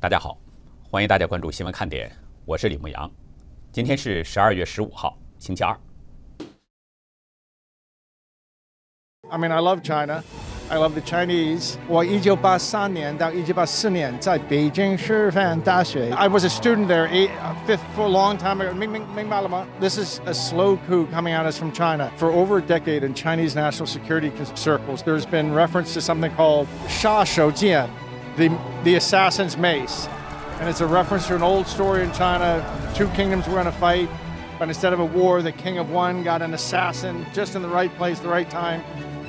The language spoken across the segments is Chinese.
大家好，欢迎大家关注新闻看点，我是李牧阳。今天是十二月十五号，星期二。I mean, I love China. I love the Chinese. 我一九八三年到一九八四年在北京师范大学。I was a student there eight, fifth for a long time ago. 明明明白了吗? This is a slow coup coming at us from China. For over a decade in Chinese national security circles, there's been reference to something called Sha Shoujian, the, the assassin's mace. And it's a reference to an old story in China. Two kingdoms were in a fight, but instead of a war, the king of one got an assassin just in the right place, the right time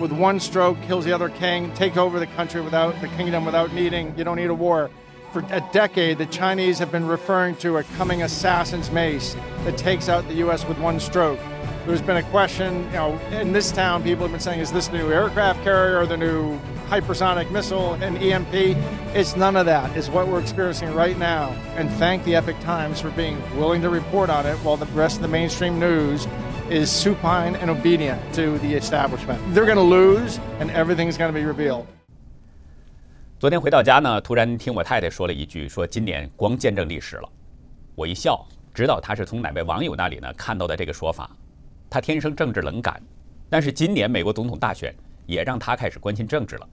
with one stroke kills the other king, take over the country without the kingdom without needing, you don't need a war. For a decade, the Chinese have been referring to a coming assassin's mace that takes out the U.S. with one stroke. There's been a question, you know, in this town, people have been saying, is this new aircraft carrier or the new hypersonic missile and EMP? It's none of that. It's what we're experiencing right now. And thank the Epic Times for being willing to report on it while the rest of the mainstream news is supine and obedient to the establishment. They're going to lose, and everything's going to be revealed. 昨天回到家呢，突然听我太太说了一句：“说今年光见证历史了。”我一笑，知道她是从哪位网友那里呢看到的这个说法。她天生政治冷感，但是今年美国总统大选也让她开始关心政治了。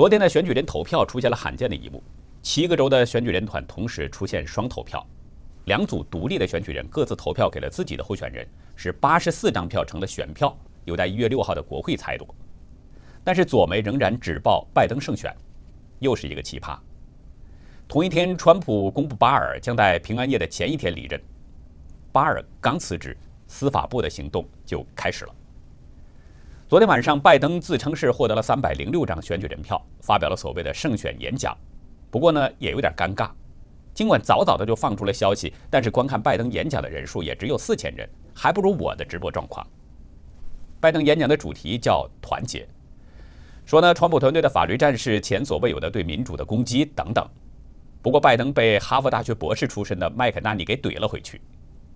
昨天的选举人投票出现了罕见的一幕，七个州的选举人团同时出现双投票。两组独立的选举人各自投票给了自己的候选人，是八十四张票成了选票，有待一月六号的国会裁夺。但是左媒仍然只报拜登胜选，又是一个奇葩。同一天，川普公布巴尔将在平安夜的前一天离任，巴尔刚辞职，司法部的行动就开始了。昨天晚上，拜登自称是获得了三百零六张选举人票，发表了所谓的胜选演讲，不过呢，也有点尴尬。尽管早早的就放出了消息，但是观看拜登演讲的人数也只有四千人，还不如我的直播状况。拜登演讲的主题叫“团结”，说呢，川普团队的法律战士前所未有的对民主的攻击等等。不过，拜登被哈佛大学博士出身的麦肯纳尼给怼了回去。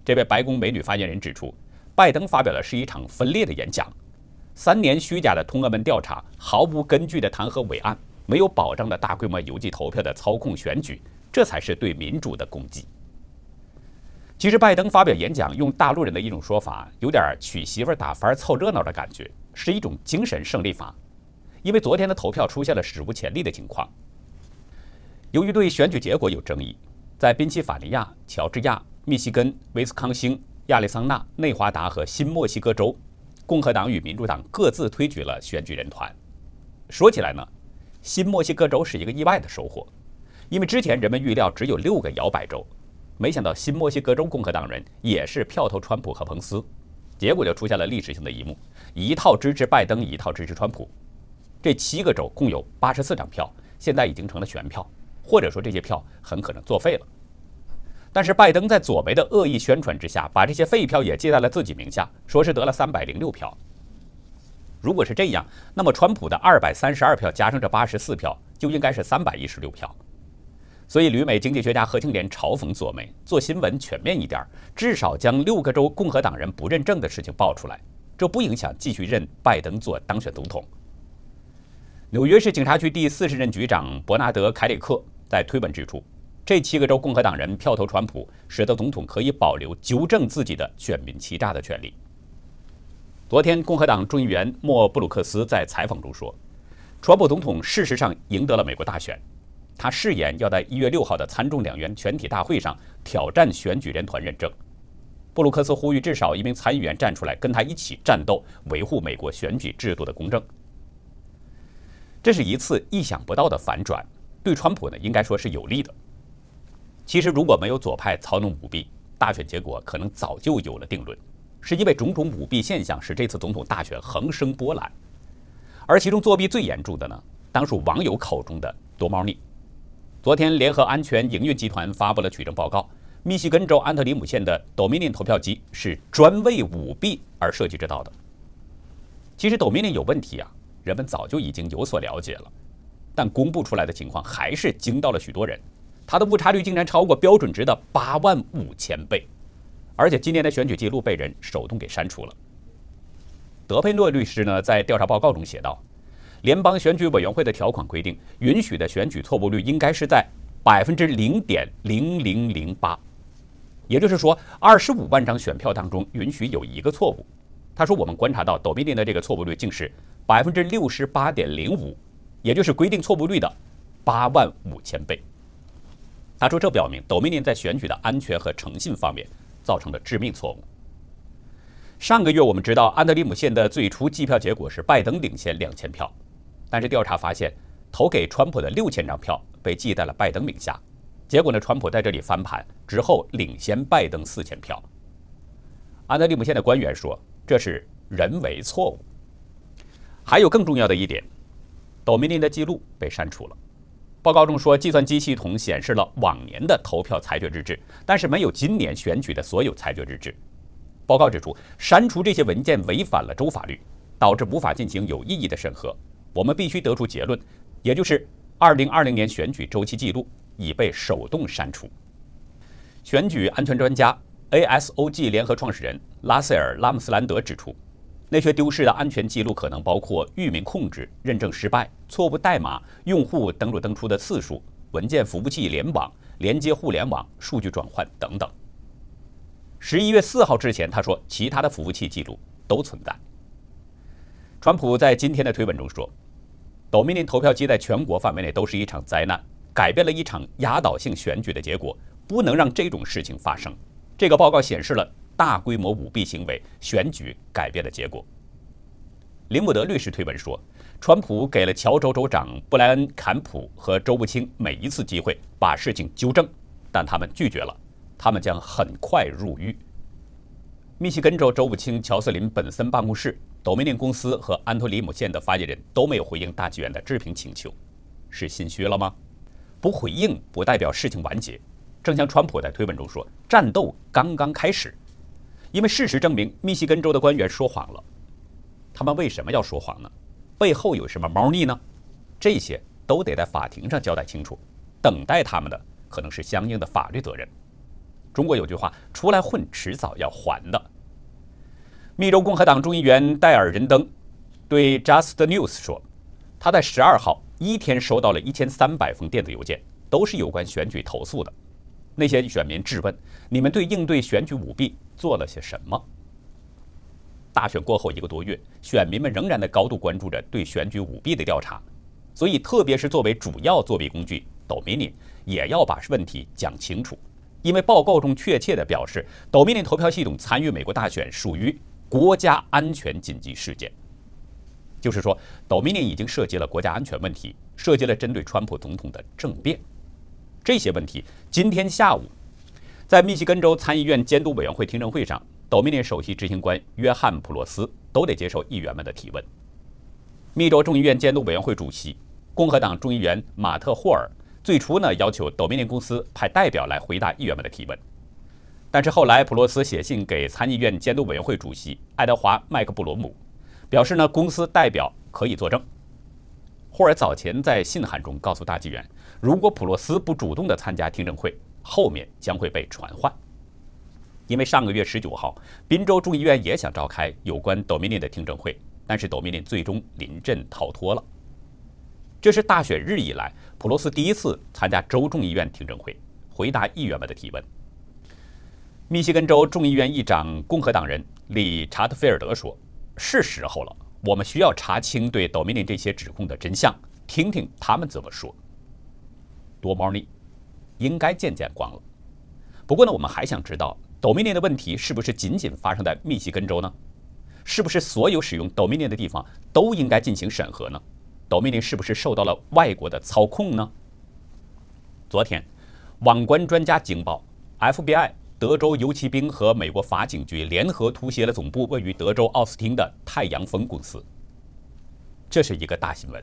这位白宫美女发言人指出，拜登发表的是一场分裂的演讲，三年虚假的通俄门调查，毫无根据的弹劾伟案，没有保障的大规模邮寄投票的操控选举。这才是对民主的攻击。其实，拜登发表演讲，用大陆人的一种说法，有点娶媳妇打番凑热闹的感觉，是一种精神胜利法。因为昨天的投票出现了史无前例的情况。由于对选举结果有争议，在宾夕法尼亚、乔治亚、密西根、威斯康星、亚利桑那、内华达和新墨西哥州，共和党与民主党各自推举了选举人团。说起来呢，新墨西哥州是一个意外的收获。因为之前人们预料只有六个摇摆州，没想到新墨西哥州共和党人也是票投川普和彭斯，结果就出现了历史性的一幕：一套支持拜登，一套支持川普。这七个州共有八十四张票，现在已经成了悬票，或者说这些票很可能作废了。但是拜登在左媒的恶意宣传之下，把这些废票也记在了自己名下，说是得了三百零六票。如果是这样，那么川普的二百三十二票加上这八十四票，就应该是三百一十六票。所以，旅美经济学家何庆莲嘲讽左媒做新闻全面一点，至少将六个州共和党人不认证的事情爆出来，这不影响继续任拜登做当选总统。纽约市警察局第四十任局长伯纳德·凯里克在推文指出，这七个州共和党人票投川普，使得总统可以保留纠正自己的选民欺诈的权利。昨天，共和党众议员莫布鲁克斯在采访中说，川普总统事实上赢得了美国大选。他誓言要在一月六号的参众两院全体大会上挑战选举人团认证。布鲁克斯呼吁至少一名参议员站出来跟他一起战斗，维护美国选举制度的公正。这是一次意想不到的反转，对川普呢应该说是有利的。其实如果没有左派操弄舞弊，大选结果可能早就有了定论。是因为种种舞弊现象使这次总统大选横生波澜，而其中作弊最严重的呢，当属网友口中的多猫腻。昨天，联合安全营运集团发布了取证报告。密西根州安特里姆县的 Dominion 投票机是专为舞弊而设计制造的。其实 Dominion 有问题啊，人们早就已经有所了解了，但公布出来的情况还是惊到了许多人。它的误差率竟然超过标准值的八万五千倍，而且今年的选举记录被人手动给删除了。德佩诺律师呢，在调查报告中写道。联邦选举委员会的条款规定，允许的选举错误率应该是在百分之零点零零零八，也就是说，二十五万张选票当中允许有一个错误。他说，我们观察到多米尼的这个错误率竟是百分之六十八点零五，也就是规定错误率的八万五千倍。他说，这表明 Dominion 在选举的安全和诚信方面造成了致命错误。上个月我们知道，安德里姆县的最初计票结果是拜登领先两千票，但是调查发现，投给川普的六千张票被记在了拜登名下。结果呢，川普在这里翻盘之后领先拜登四千票。安德里姆县的官员说，这是人为错误。还有更重要的一点，Dominion 的记录被删除了。报告中说，计算机系统显示了往年的投票裁决日志，但是没有今年选举的所有裁决日志。报告指出，删除这些文件违反了州法律，导致无法进行有意义的审核。我们必须得出结论，也就是2020年选举周期记录已被手动删除。选举安全专家 ASOG 联合创始人拉塞尔·拉姆斯兰德指出。那些丢失的安全记录可能包括域名控制、认证失败、错误代码、用户登录登出的次数、文件服务器联网、连接互联网、数据转换等等。十一月四号之前，他说其他的服务器记录都存在。川普在今天的推文中说：“Dominion 投票机在全国范围内都是一场灾难，改变了一场压倒性选举的结果，不能让这种事情发生。”这个报告显示了。大规模舞弊行为，选举改变了结果。林姆德律师推文说，川普给了乔州州长布莱恩·坎普和州务卿每一次机会把事情纠正，但他们拒绝了，他们将很快入狱。密西根州州务卿乔瑟琳·本森办公室、斗梅林公司和安托里姆县的发言人都没有回应大纪元的置评请求，是心虚了吗？不回应不代表事情完结，正像川普在推文中说，战斗刚刚开始。因为事实证明，密西根州的官员说谎了。他们为什么要说谎呢？背后有什么猫腻呢？这些都得在法庭上交代清楚。等待他们的可能是相应的法律责任。中国有句话：“出来混，迟早要还的。”密州共和党众议员戴尔·仁登对 Just News 说：“他在十二号一天收到了一千三百封电子邮件，都是有关选举投诉的。”那些选民质问：“你们对应对选举舞弊做了些什么？”大选过后一个多月，选民们仍然在高度关注着对选举舞弊的调查，所以特别是作为主要作弊工具，Dominion 也要把问题讲清楚。因为报告中确切地表示，Dominion 投票系统参与美国大选属于国家安全紧急事件，就是说，Dominion 已经涉及了国家安全问题，涉及了针对川普总统的政变。这些问题，今天下午，在密西根州参议院监督委员会听证会上，Dominion 首席执行官约翰·普洛斯都得接受议员们的提问。密州众议院监督委员会主席共和党众议员马特·霍尔最初呢要求 Dominion 公司派代表来回答议员们的提问，但是后来普洛斯写信给参议院监督委员会主席爱德华·麦克布罗姆，表示呢公司代表可以作证。霍尔早前在信函中告诉大纪元，如果普洛斯不主动的参加听证会，后面将会被传唤。因为上个月十九号，宾州众议院也想召开有关 Dominion 的听证会，但是 Dominion 最终临阵逃脱了。这是大选日以来普洛斯第一次参加州众议院听证会，回答议员们的提问。密西根州众议院议长共和党人理查德·菲尔德说：“是时候了。”我们需要查清对 Dominin 这些指控的真相，听听他们怎么说。多猫腻，应该见见光了。不过呢，我们还想知道 Dominin 的问题是不是仅仅发生在密西根州呢？是不是所有使用 Dominin 的地方都应该进行审核呢？Dominin 是不是受到了外国的操控呢？昨天，网关专家警报 FBI。德州游骑兵和美国法警局联合突袭了总部位于德州奥斯汀的太阳风公司。这是一个大新闻，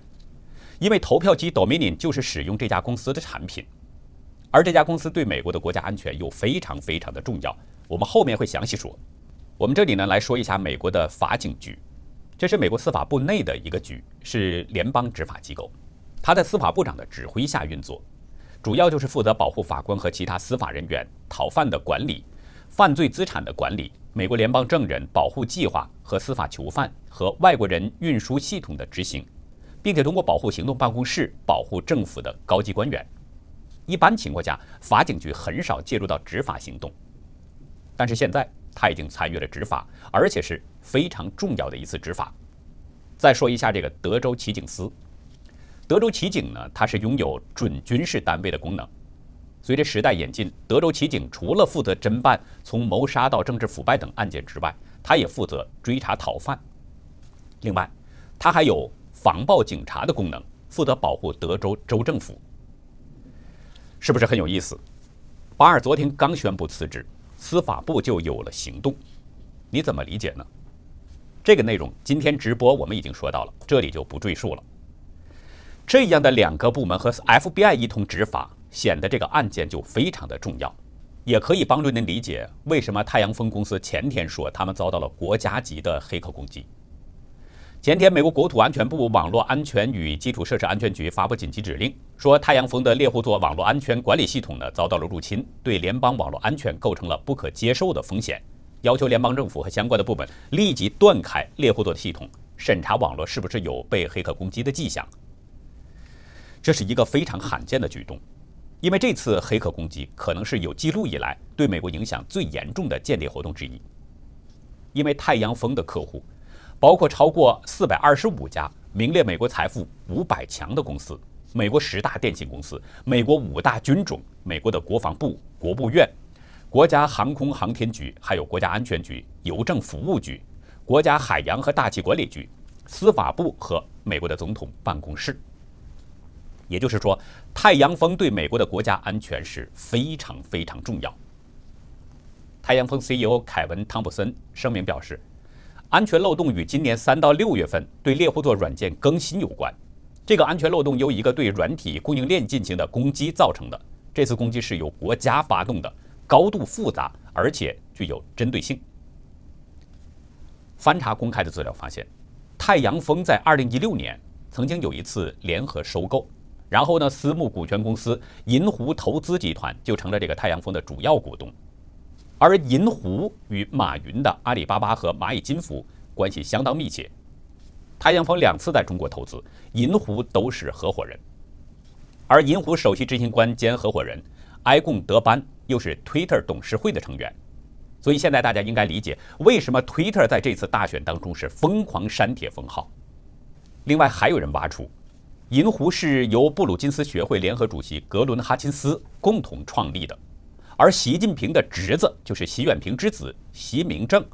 因为投票机 Dominion 就是使用这家公司的产品，而这家公司对美国的国家安全又非常非常的重要。我们后面会详细说。我们这里呢来说一下美国的法警局，这是美国司法部内的一个局，是联邦执法机构，它在司法部长的指挥下运作。主要就是负责保护法官和其他司法人员、逃犯的管理、犯罪资产的管理、美国联邦证人保护计划和司法囚犯和外国人运输系统的执行，并且通过保护行动办公室保护政府的高级官员。一般情况下，法警局很少介入到执法行动。但是现在他已经参与了执法，而且是非常重要的一次执法。再说一下这个德州骑警司，德州骑警呢，它是拥有准军事单位的功能。随着时代演进，德州骑警除了负责侦办从谋杀到政治腐败等案件之外，他也负责追查逃犯。另外，他还有防暴警察的功能，负责保护德州州政府。是不是很有意思？巴尔昨天刚宣布辞职，司法部就有了行动，你怎么理解呢？这个内容今天直播我们已经说到了，这里就不赘述了。这样的两个部门和 FBI 一同执法。显得这个案件就非常的重要，也可以帮助您理解为什么太阳风公司前天说他们遭到了国家级的黑客攻击。前天，美国国土安全部网络安全与基础设施安全局发布紧急指令，说太阳风的猎户座网络安全管理系统呢遭到了入侵，对联邦网络安全构成了不可接受的风险，要求联邦政府和相关的部门立即断开猎户座的系统，审查网络是不是有被黑客攻击的迹象。这是一个非常罕见的举动。因为这次黑客攻击可能是有记录以来对美国影响最严重的间谍活动之一。因为太阳风的客户包括超过四百二十五家名列美国财富五百强的公司、美国十大电信公司、美国五大军种、美国的国防部、国务院、国家航空航天局、还有国家安全局、邮政服务局、国家海洋和大气管理局、司法部和美国的总统办公室。也就是说，太阳风对美国的国家安全是非常非常重要。太阳风 CEO 凯文·汤普森声明表示，安全漏洞与今年三到六月份对猎户座软件更新有关。这个安全漏洞由一个对软体供应链进行的攻击造成的。这次攻击是由国家发动的，高度复杂，而且具有针对性。翻查公开的资料发现，太阳风在2016年曾经有一次联合收购。然后呢，私募股权公司银湖投资集团就成了这个太阳风的主要股东，而银湖与马云的阿里巴巴和蚂蚁金服关系相当密切。太阳风两次在中国投资，银湖都是合伙人，而银湖首席执行官兼合伙人埃贡德班又是 Twitter 董事会的成员，所以现在大家应该理解为什么 Twitter 在这次大选当中是疯狂删帖封号。另外还有人挖出。银湖是由布鲁金斯学会联合主席格伦·哈钦斯共同创立的，而习近平的侄子就是习远平之子习明正，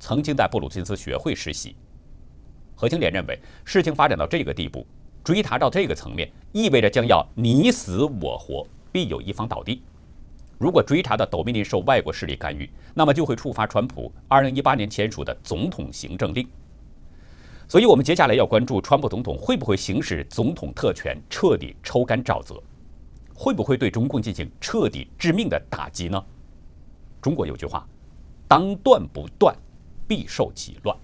曾经在布鲁金斯学会实习。何清莲认为，事情发展到这个地步，追查到这个层面，意味着将要你死我活，必有一方倒地。如果追查的抖音林受外国势力干预，那么就会触发川普2018年签署的总统行政令。所以，我们接下来要关注川普总统会不会行使总统特权，彻底抽干沼泽，会不会对中共进行彻底致命的打击呢？中国有句话：“当断不断，必受其乱。”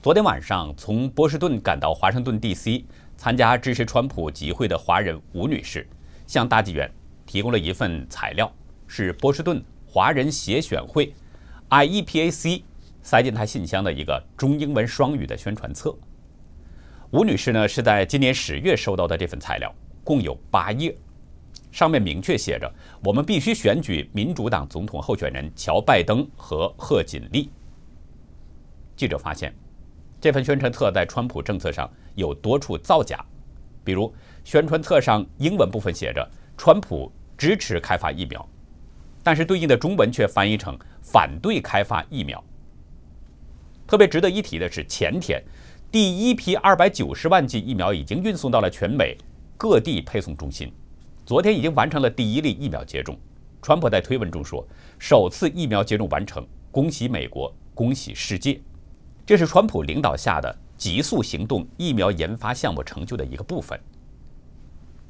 昨天晚上，从波士顿赶到华盛顿 D.C. 参加支持川普集会的华人吴女士，向大纪元提供了一份材料，是波士顿华人协选会 （IEPAC）。塞进他信箱的一个中英文双语的宣传册。吴女士呢是在今年十月收到的这份材料，共有八页，上面明确写着：我们必须选举民主党总统候选人乔·拜登和贺锦丽。记者发现，这份宣传册在川普政策上有多处造假，比如宣传册上英文部分写着“川普支持开发疫苗”，但是对应的中文却翻译成“反对开发疫苗”。特别值得一提的是，前天第一批二百九十万剂疫苗已经运送到了全美各地配送中心。昨天已经完成了第一例疫苗接种。川普在推文中说：“首次疫苗接种完成，恭喜美国，恭喜世界。”这是川普领导下的急速行动疫苗研发项目成就的一个部分。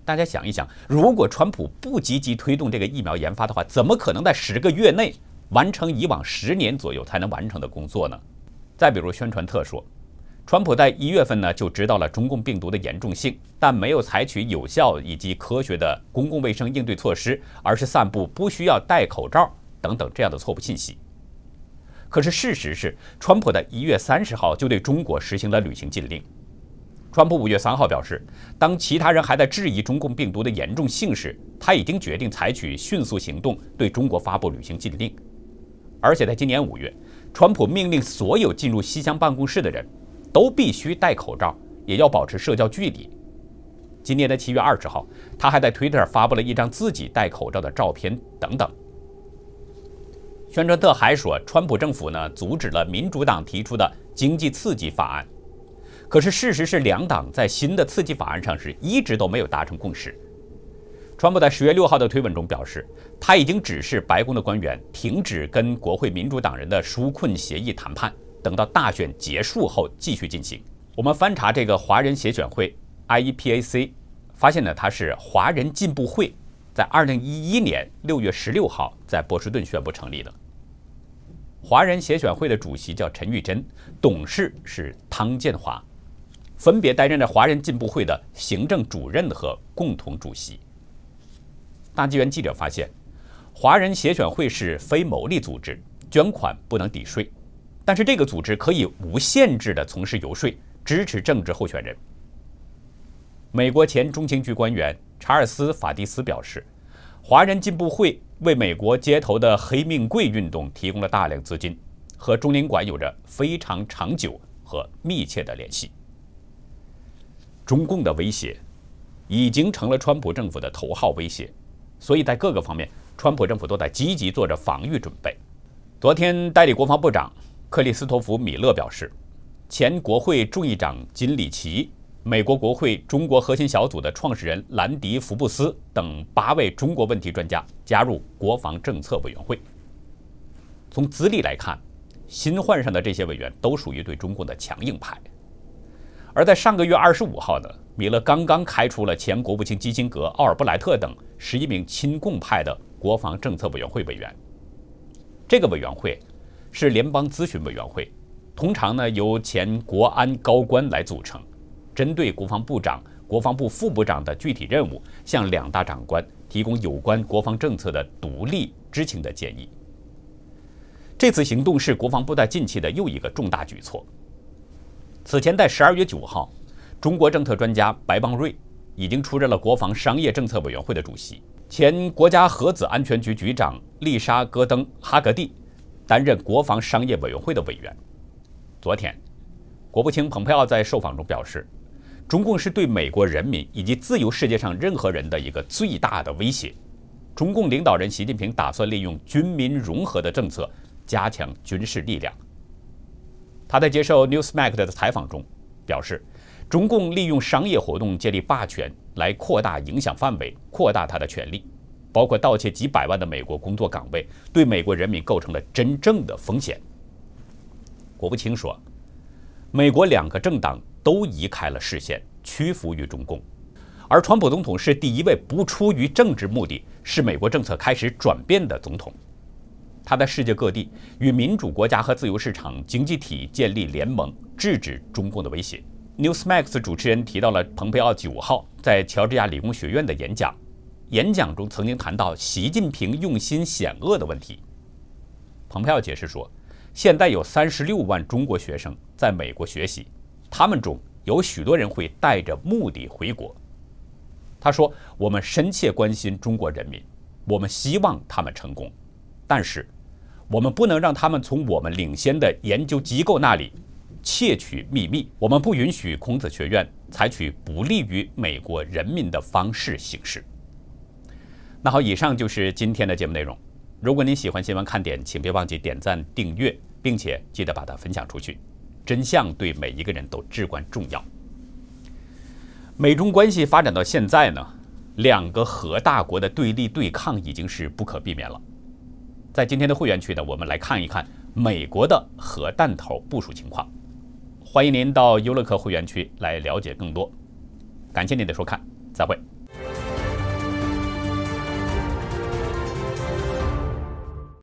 大家想一想，如果川普不积极推动这个疫苗研发的话，怎么可能在十个月内完成以往十年左右才能完成的工作呢？再比如，宣传特说，川普在一月份呢就知道了中共病毒的严重性，但没有采取有效以及科学的公共卫生应对措施，而是散布不需要戴口罩等等这样的错误信息。可是事实是，川普在一月三十号就对中国实行了旅行禁令，川普五月三号表示，当其他人还在质疑中共病毒的严重性时，他已经决定采取迅速行动，对中国发布旅行禁令。而且在今年五月，川普命令所有进入西乡办公室的人都必须戴口罩，也要保持社交距离。今年的七月二十号，他还在 Twitter 发布了一张自己戴口罩的照片，等等。宣传特还说，川普政府呢阻止了民主党提出的经济刺激法案。可是事实是，两党在新的刺激法案上是一直都没有达成共识。川普在十月六号的推文中表示，他已经指示白宫的官员停止跟国会民主党人的纾困协议谈判，等到大选结束后继续进行。我们翻查这个华人协选会 （IEPAC），发现呢，它是华人进步会，在二零一一年六月十六号在波士顿宣布成立的。华人协选会的主席叫陈玉珍，董事是汤建华。分别担任着华人进步会的行政主任和共同主席。大纪元记者发现，华人协选会是非牟利组织，捐款不能抵税，但是这个组织可以无限制地从事游说，支持政治候选人。美国前中情局官员查尔斯·法蒂斯表示，华人进步会为美国街头的黑命贵运动提供了大量资金，和中领馆有着非常长久和密切的联系。中共的威胁已经成了川普政府的头号威胁，所以在各个方面，川普政府都在积极做着防御准备。昨天，代理国防部长克里斯托弗·米勒表示，前国会众议长金里奇、美国国会中国核心小组的创始人兰迪·福布斯等八位中国问题专家加入国防政策委员会。从资历来看，新换上的这些委员都属于对中共的强硬派。而在上个月二十五号呢，米勒刚刚开除了前国务卿基辛格、奥尔布莱特等十一名亲共派的国防政策委员会委员。这个委员会是联邦咨询委员会，通常呢由前国安高官来组成，针对国防部长、国防部副部长的具体任务，向两大长官提供有关国防政策的独立知情的建议。这次行动是国防部在近期的又一个重大举措。此前，在十二月九号，中国政策专家白邦瑞已经出任了国防商业政策委员会的主席。前国家核子安全局局长丽莎·戈登·哈格蒂担任国防商业委员会的委员。昨天，国务卿蓬佩奥在受访中表示，中共是对美国人民以及自由世界上任何人的一个最大的威胁。中共领导人习近平打算利用军民融合的政策加强军事力量。他在接受 Newsmax 的采访中表示，中共利用商业活动建立霸权，来扩大影响范围，扩大他的权力，包括盗窃几百万的美国工作岗位，对美国人民构成了真正的风险。国务卿说，美国两个政党都移开了视线，屈服于中共，而川普总统是第一位不出于政治目的，使美国政策开始转变的总统。他在世界各地与民主国家和自由市场经济体建立联盟，制止中共的威胁。Newsmax 主持人提到了蓬佩奥九号在乔治亚理工学院的演讲，演讲中曾经谈到习近平用心险恶的问题。蓬佩奥解释说，现在有三十六万中国学生在美国学习，他们中有许多人会带着目的回国。他说：“我们深切关心中国人民，我们希望他们成功。”但是，我们不能让他们从我们领先的研究机构那里窃取秘密。我们不允许孔子学院采取不利于美国人民的方式行事。那好，以上就是今天的节目内容。如果您喜欢新闻看点，请别忘记点赞、订阅，并且记得把它分享出去。真相对每一个人都至关重要。美中关系发展到现在呢，两个核大国的对立对抗已经是不可避免了。在今天的会员区呢，我们来看一看美国的核弹头部署情况。欢迎您到优乐客会员区来了解更多。感谢您的收看，再会。